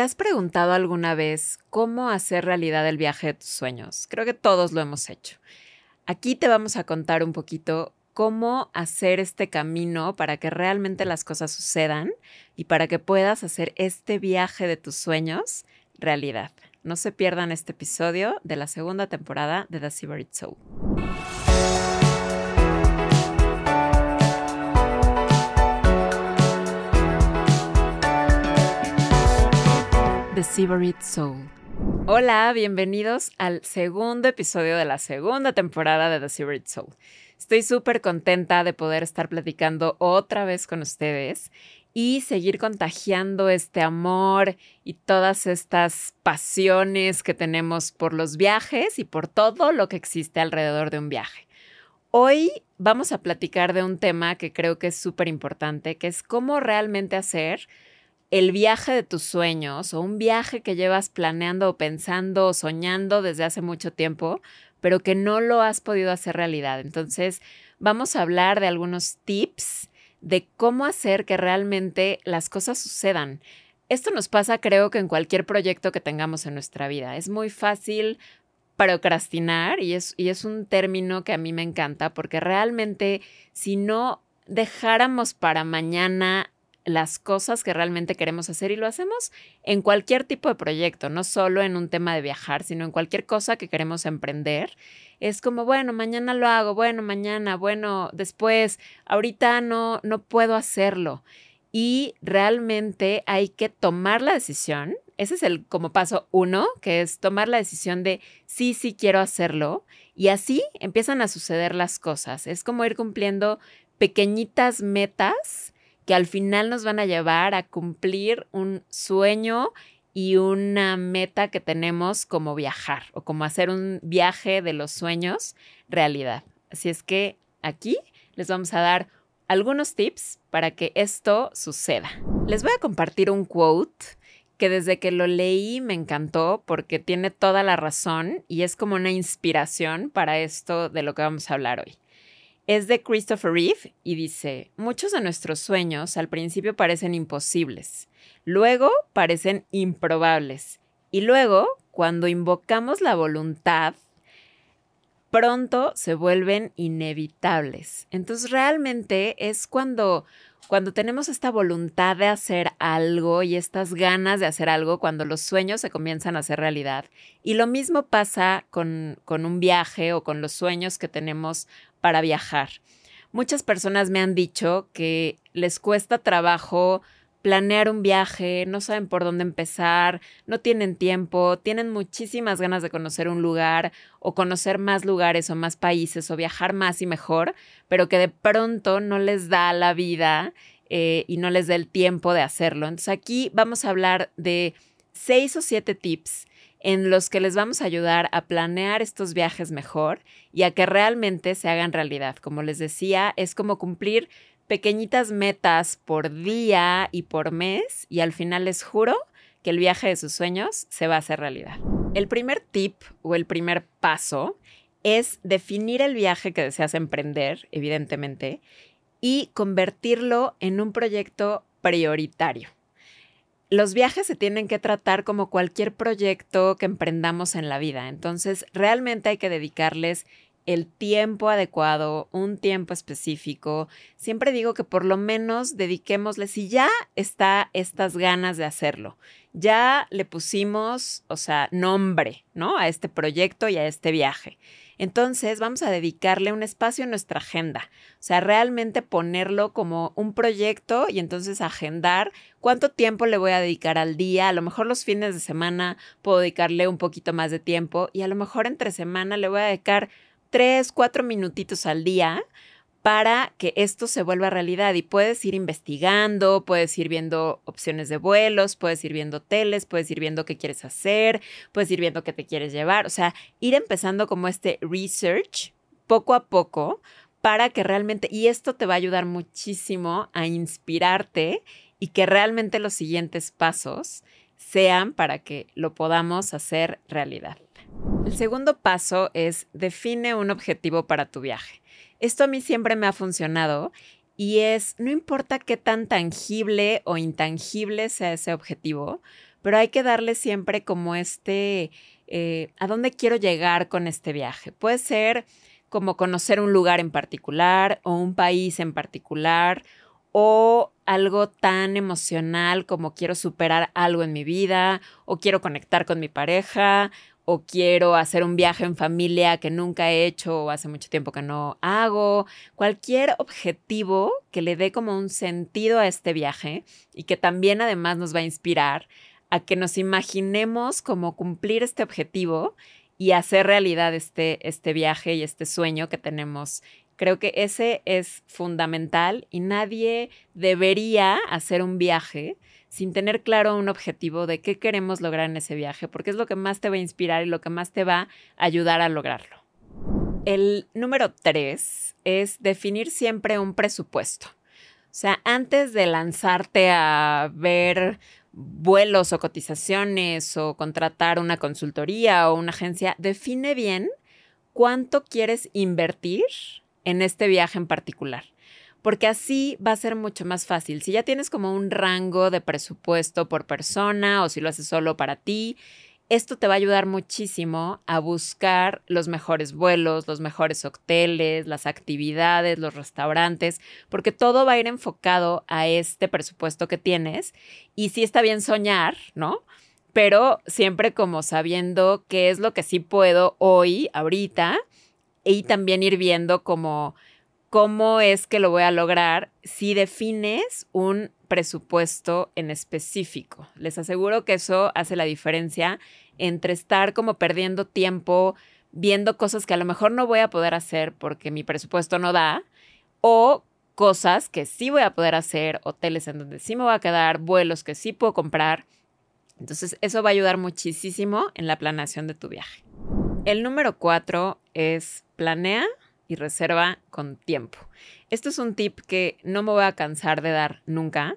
¿Te has preguntado alguna vez cómo hacer realidad el viaje de tus sueños? Creo que todos lo hemos hecho. Aquí te vamos a contar un poquito cómo hacer este camino para que realmente las cosas sucedan y para que puedas hacer este viaje de tus sueños realidad. No se pierdan este episodio de la segunda temporada de The Severed Soul. The Severed Soul. Hola, bienvenidos al segundo episodio de la segunda temporada de The Severed Soul. Estoy súper contenta de poder estar platicando otra vez con ustedes y seguir contagiando este amor y todas estas pasiones que tenemos por los viajes y por todo lo que existe alrededor de un viaje. Hoy vamos a platicar de un tema que creo que es súper importante, que es cómo realmente hacer el viaje de tus sueños o un viaje que llevas planeando o pensando o soñando desde hace mucho tiempo, pero que no lo has podido hacer realidad. Entonces, vamos a hablar de algunos tips de cómo hacer que realmente las cosas sucedan. Esto nos pasa creo que en cualquier proyecto que tengamos en nuestra vida. Es muy fácil procrastinar y es, y es un término que a mí me encanta porque realmente si no dejáramos para mañana las cosas que realmente queremos hacer y lo hacemos en cualquier tipo de proyecto, no solo en un tema de viajar, sino en cualquier cosa que queremos emprender. Es como, bueno, mañana lo hago, bueno, mañana, bueno, después, ahorita no, no puedo hacerlo. Y realmente hay que tomar la decisión. Ese es el como paso uno, que es tomar la decisión de sí, sí quiero hacerlo. Y así empiezan a suceder las cosas. Es como ir cumpliendo pequeñitas metas que al final nos van a llevar a cumplir un sueño y una meta que tenemos como viajar o como hacer un viaje de los sueños realidad. Así es que aquí les vamos a dar algunos tips para que esto suceda. Les voy a compartir un quote que desde que lo leí me encantó porque tiene toda la razón y es como una inspiración para esto de lo que vamos a hablar hoy. Es de Christopher Reeve y dice, muchos de nuestros sueños al principio parecen imposibles, luego parecen improbables y luego, cuando invocamos la voluntad, pronto se vuelven inevitables. Entonces realmente es cuando cuando tenemos esta voluntad de hacer algo y estas ganas de hacer algo, cuando los sueños se comienzan a hacer realidad. Y lo mismo pasa con, con un viaje o con los sueños que tenemos para viajar. Muchas personas me han dicho que les cuesta trabajo planear un viaje, no saben por dónde empezar, no tienen tiempo, tienen muchísimas ganas de conocer un lugar o conocer más lugares o más países o viajar más y mejor, pero que de pronto no les da la vida eh, y no les da el tiempo de hacerlo. Entonces aquí vamos a hablar de seis o siete tips en los que les vamos a ayudar a planear estos viajes mejor y a que realmente se hagan realidad. Como les decía, es como cumplir pequeñitas metas por día y por mes y al final les juro que el viaje de sus sueños se va a hacer realidad. El primer tip o el primer paso es definir el viaje que deseas emprender, evidentemente, y convertirlo en un proyecto prioritario los viajes se tienen que tratar como cualquier proyecto que emprendamos en la vida. Entonces, realmente hay que dedicarles el tiempo adecuado, un tiempo específico. Siempre digo que por lo menos dediquémosle, si ya está estas ganas de hacerlo, ya le pusimos, o sea, nombre, ¿no? A este proyecto y a este viaje. Entonces vamos a dedicarle un espacio en nuestra agenda, o sea, realmente ponerlo como un proyecto y entonces agendar cuánto tiempo le voy a dedicar al día. A lo mejor los fines de semana puedo dedicarle un poquito más de tiempo y a lo mejor entre semana le voy a dedicar tres, cuatro minutitos al día para que esto se vuelva realidad y puedes ir investigando, puedes ir viendo opciones de vuelos, puedes ir viendo hoteles, puedes ir viendo qué quieres hacer, puedes ir viendo qué te quieres llevar, o sea, ir empezando como este research poco a poco para que realmente, y esto te va a ayudar muchísimo a inspirarte y que realmente los siguientes pasos sean para que lo podamos hacer realidad. El segundo paso es define un objetivo para tu viaje. Esto a mí siempre me ha funcionado y es, no importa qué tan tangible o intangible sea ese objetivo, pero hay que darle siempre como este, eh, ¿a dónde quiero llegar con este viaje? Puede ser como conocer un lugar en particular o un país en particular o algo tan emocional como quiero superar algo en mi vida o quiero conectar con mi pareja o quiero hacer un viaje en familia que nunca he hecho o hace mucho tiempo que no hago. Cualquier objetivo que le dé como un sentido a este viaje y que también además nos va a inspirar a que nos imaginemos cómo cumplir este objetivo y hacer realidad este, este viaje y este sueño que tenemos. Creo que ese es fundamental y nadie debería hacer un viaje sin tener claro un objetivo de qué queremos lograr en ese viaje, porque es lo que más te va a inspirar y lo que más te va a ayudar a lograrlo. El número tres es definir siempre un presupuesto. O sea, antes de lanzarte a ver vuelos o cotizaciones o contratar una consultoría o una agencia, define bien cuánto quieres invertir en este viaje en particular. Porque así va a ser mucho más fácil. Si ya tienes como un rango de presupuesto por persona o si lo haces solo para ti, esto te va a ayudar muchísimo a buscar los mejores vuelos, los mejores hoteles, las actividades, los restaurantes, porque todo va a ir enfocado a este presupuesto que tienes. Y sí está bien soñar, ¿no? Pero siempre como sabiendo qué es lo que sí puedo hoy, ahorita, y también ir viendo como cómo es que lo voy a lograr si defines un presupuesto en específico. Les aseguro que eso hace la diferencia entre estar como perdiendo tiempo viendo cosas que a lo mejor no voy a poder hacer porque mi presupuesto no da o cosas que sí voy a poder hacer, hoteles en donde sí me voy a quedar, vuelos que sí puedo comprar. Entonces, eso va a ayudar muchísimo en la planeación de tu viaje. El número cuatro es planea y reserva con tiempo. Esto es un tip que no me voy a cansar de dar nunca,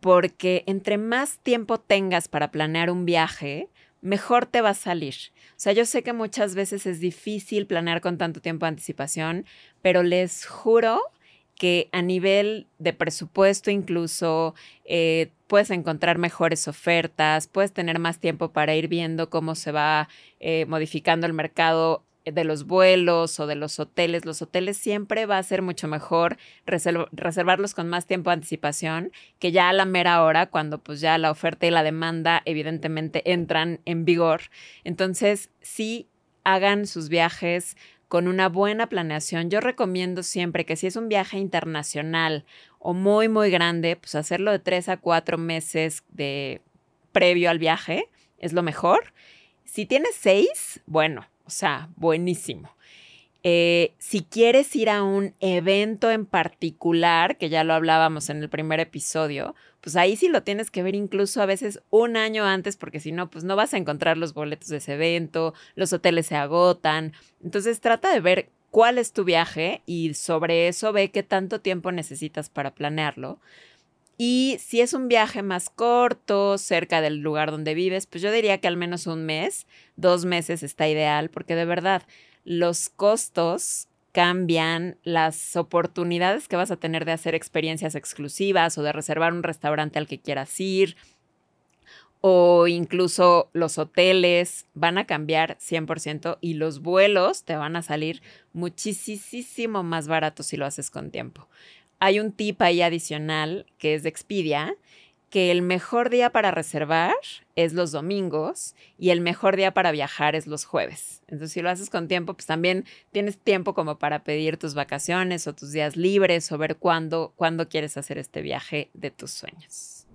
porque entre más tiempo tengas para planear un viaje, mejor te va a salir. O sea, yo sé que muchas veces es difícil planear con tanto tiempo de anticipación, pero les juro que a nivel de presupuesto incluso eh, puedes encontrar mejores ofertas, puedes tener más tiempo para ir viendo cómo se va eh, modificando el mercado de los vuelos o de los hoteles. Los hoteles siempre va a ser mucho mejor reservarlos con más tiempo de anticipación que ya a la mera hora, cuando pues ya la oferta y la demanda evidentemente entran en vigor. Entonces, sí hagan sus viajes con una buena planeación. Yo recomiendo siempre que si es un viaje internacional o muy, muy grande, pues hacerlo de tres a cuatro meses de previo al viaje es lo mejor. Si tienes seis, bueno, o sea, buenísimo. Eh, si quieres ir a un evento en particular, que ya lo hablábamos en el primer episodio, pues ahí sí lo tienes que ver incluso a veces un año antes, porque si no, pues no vas a encontrar los boletos de ese evento, los hoteles se agotan. Entonces trata de ver cuál es tu viaje y sobre eso ve qué tanto tiempo necesitas para planearlo. Y si es un viaje más corto, cerca del lugar donde vives, pues yo diría que al menos un mes, dos meses está ideal, porque de verdad los costos cambian, las oportunidades que vas a tener de hacer experiencias exclusivas o de reservar un restaurante al que quieras ir, o incluso los hoteles van a cambiar 100% y los vuelos te van a salir muchísimo más baratos si lo haces con tiempo hay un tip ahí adicional que es de Expedia, que el mejor día para reservar es los domingos y el mejor día para viajar es los jueves. Entonces, si lo haces con tiempo, pues también tienes tiempo como para pedir tus vacaciones o tus días libres o ver cuándo, cuándo quieres hacer este viaje de tus sueños.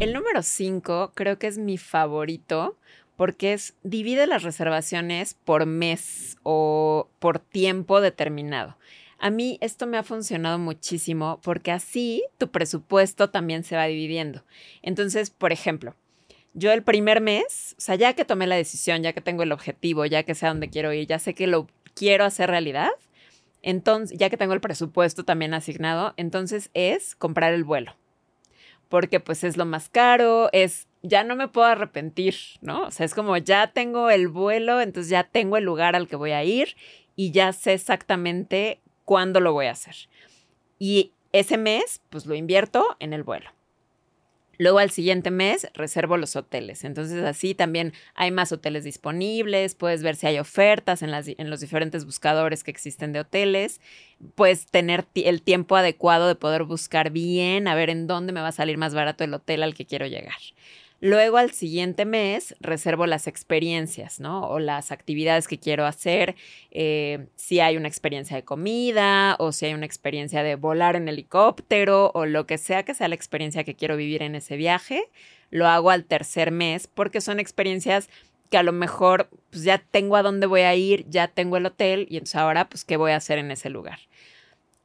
El número 5 creo que es mi favorito porque es divide las reservaciones por mes o por tiempo determinado. A mí esto me ha funcionado muchísimo porque así tu presupuesto también se va dividiendo. Entonces, por ejemplo, yo el primer mes, o sea, ya que tomé la decisión, ya que tengo el objetivo, ya que sé a dónde quiero ir, ya sé que lo quiero hacer realidad, entonces, ya que tengo el presupuesto también asignado, entonces es comprar el vuelo. Porque pues es lo más caro, es, ya no me puedo arrepentir, ¿no? O sea, es como ya tengo el vuelo, entonces ya tengo el lugar al que voy a ir y ya sé exactamente cuándo lo voy a hacer. Y ese mes, pues lo invierto en el vuelo. Luego al siguiente mes reservo los hoteles. Entonces así también hay más hoteles disponibles, puedes ver si hay ofertas en, los diferentes buscadores que existen de hoteles, puedes tener el tiempo adecuado de poder buscar bien, a ver en dónde me va a salir más barato el hotel al que quiero llegar. Luego al siguiente mes reservo las experiencias, ¿no? O las actividades que quiero hacer, eh, si hay una experiencia de comida o si hay una experiencia de volar en helicóptero o lo que sea que sea la experiencia que quiero vivir en ese viaje, lo hago al tercer mes porque son experiencias que a lo mejor pues ya tengo a dónde voy a ir, ya tengo el hotel y entonces ahora pues qué voy a hacer en ese lugar.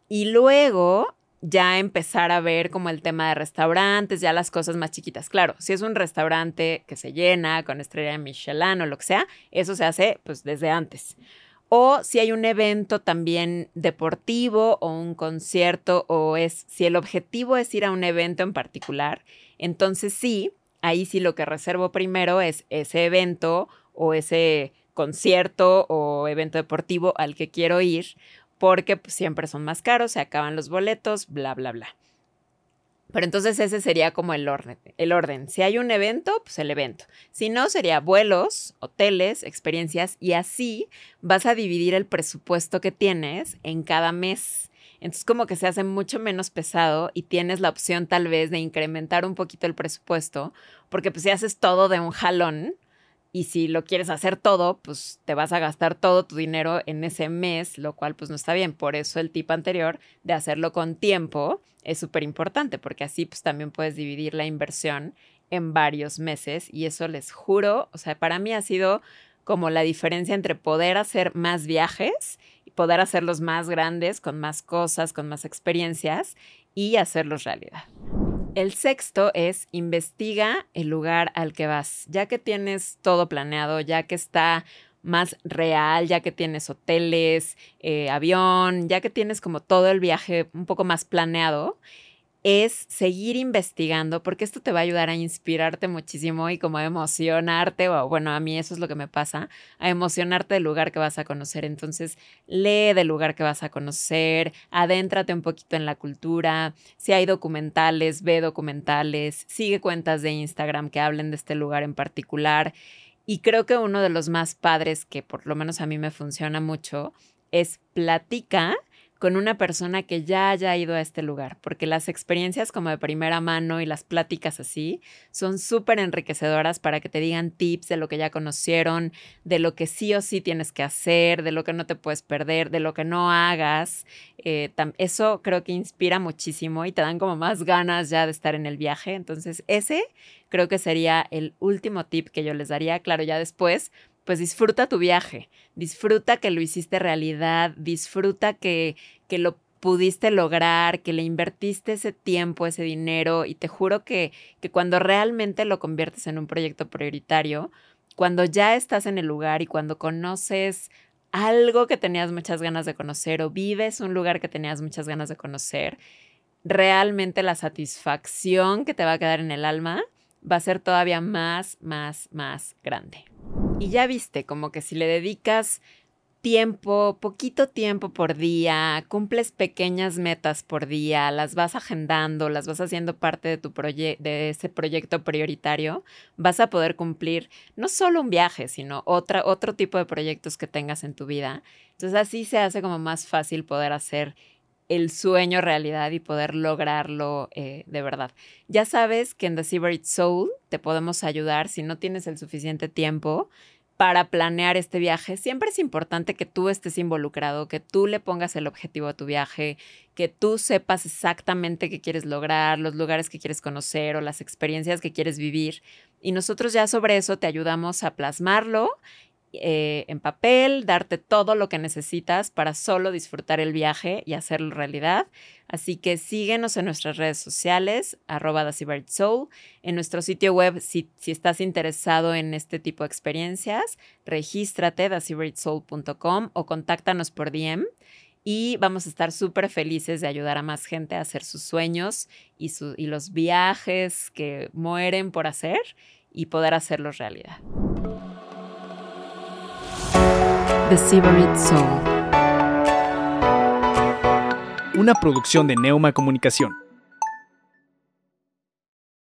Y luego ya empezar a ver como el tema de restaurantes, ya las cosas más chiquitas. Claro, si es un restaurante que se llena con estrella Michelin o lo que sea, eso se hace pues desde antes. O si hay un evento también deportivo o un concierto o es si el objetivo es ir a un evento en particular, entonces sí, ahí sí lo que reservo primero es ese evento o ese concierto o evento deportivo al que quiero ir porque pues, siempre son más caros, se acaban los boletos, bla, bla, bla. Pero entonces ese sería como el orden, el orden. Si hay un evento, pues el evento. Si no, sería vuelos, hoteles, experiencias y así vas a dividir el presupuesto que tienes en cada mes. Entonces como que se hace mucho menos pesado y tienes la opción tal vez de incrementar un poquito el presupuesto, porque pues si haces todo de un jalón, y si lo quieres hacer todo, pues te vas a gastar todo tu dinero en ese mes, lo cual pues no está bien. Por eso el tip anterior de hacerlo con tiempo es súper importante, porque así pues también puedes dividir la inversión en varios meses y eso les juro, o sea, para mí ha sido como la diferencia entre poder hacer más viajes y poder hacerlos más grandes, con más cosas, con más experiencias y hacerlos realidad. El sexto es investiga el lugar al que vas. Ya que tienes todo planeado, ya que está más real, ya que tienes hoteles, eh, avión, ya que tienes como todo el viaje un poco más planeado, es seguir investigando, porque esto te va a ayudar a inspirarte muchísimo y como a emocionarte, o bueno, a mí eso es lo que me pasa, a emocionarte del lugar que vas a conocer. Entonces, lee del lugar que vas a conocer, adéntrate un poquito en la cultura, si hay documentales, ve documentales, sigue cuentas de Instagram que hablen de este lugar en particular. Y creo que uno de los más padres que por lo menos a mí me funciona mucho es platica con una persona que ya haya ido a este lugar, porque las experiencias como de primera mano y las pláticas así son súper enriquecedoras para que te digan tips de lo que ya conocieron, de lo que sí o sí tienes que hacer, de lo que no te puedes perder, de lo que no hagas. Eh, eso creo que inspira muchísimo y te dan como más ganas ya de estar en el viaje. Entonces ese creo que sería el último tip que yo les daría. Claro, ya después pues disfruta tu viaje, disfruta que lo hiciste realidad, disfruta que, que lo pudiste lograr, que le invertiste ese tiempo, ese dinero y te juro que, que cuando realmente lo conviertes en un proyecto prioritario, cuando ya estás en el lugar y cuando conoces algo que tenías muchas ganas de conocer o vives un lugar que tenías muchas ganas de conocer, realmente la satisfacción que te va a quedar en el alma va a ser todavía más, más, más grande. Y ya viste, como que si le dedicas tiempo, poquito tiempo por día, cumples pequeñas metas por día, las vas agendando, las vas haciendo parte de tu de ese proyecto prioritario, vas a poder cumplir no solo un viaje, sino otra, otro tipo de proyectos que tengas en tu vida. Entonces así se hace como más fácil poder hacer el sueño realidad y poder lograrlo eh, de verdad. Ya sabes que en The Secret Soul te podemos ayudar si no tienes el suficiente tiempo para planear este viaje. Siempre es importante que tú estés involucrado, que tú le pongas el objetivo a tu viaje, que tú sepas exactamente qué quieres lograr, los lugares que quieres conocer o las experiencias que quieres vivir. Y nosotros ya sobre eso te ayudamos a plasmarlo eh, en papel, darte todo lo que necesitas para solo disfrutar el viaje y hacerlo realidad. Así que síguenos en nuestras redes sociales, arroba Soul, en nuestro sitio web, si, si, estás interesado en este tipo de experiencias, regístrate, dasibertsoul.com o contáctanos por DM y vamos a estar súper felices de ayudar a más gente a hacer sus sueños y, y los viajes que mueren por hacer y poder hacerlos realidad. Soul. Una producción de Neuma Comunicación.